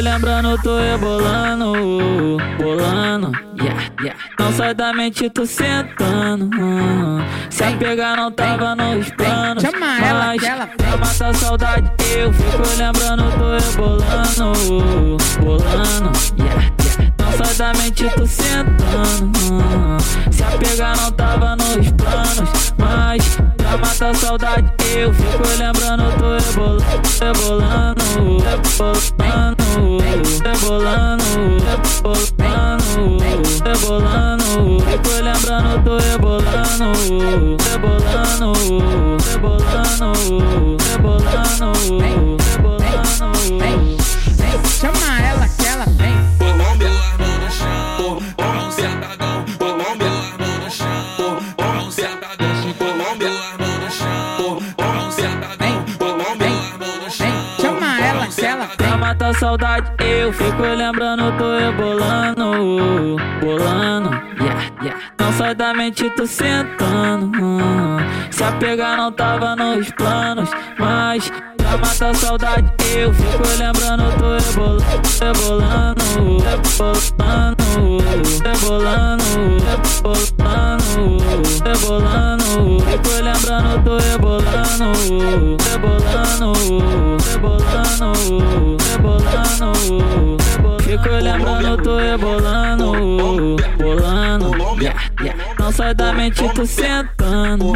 lembrando, tô rebolando, bolando, yeah, yeah. Não sai da mente, tô sentando. Uh, se a pegar não tava nos planos. Chama ela, mas ela pra matar a saudade, eu fico lembrando, tô rebolando, bolando, yeah, yeah. Não sai da mente, tô sentando. Uh, se a pegar não tava nos planos, mas pra matar a saudade, eu fico lembrando, tô rebolando, rebolando, rebolando, rebolando, rebolando, rebolando. Fico lembrando, tô rebolando, rebolando, rebolando, rebolando, Pra matar saudade, eu fico lembrando, tô rebolando, bolando, yeah, yeah. Não sai da mente, tô sentando. Se a pegar não tava nos planos, mas pra matar saudade, eu fico lembrando, tô rebolando, rebolando, rebolando, rebolando, rebolando, rebolando. Fico lembrando, tô rebolando, rebolando, rebolando. Fico lembrando, tô rebolando, bolando. Não sai da mente, tô sentando.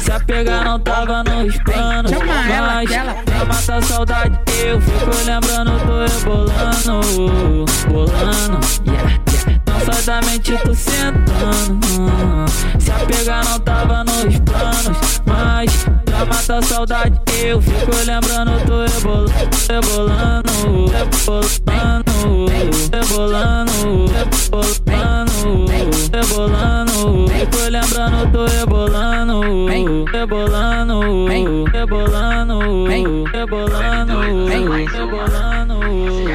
Se a pegar não tava nos planos, mas pra matar a saudade, eu fico lembrando, tô rebolando, bolando. Não sai da mente, tô sentando. Se a pegar não tava nos planos, mas pra matar a saudade, eu fico lembrando, tô rebolando, rebolando, rebolando, tô rebolando, rebolando, rebolando, rebolando, rebolando.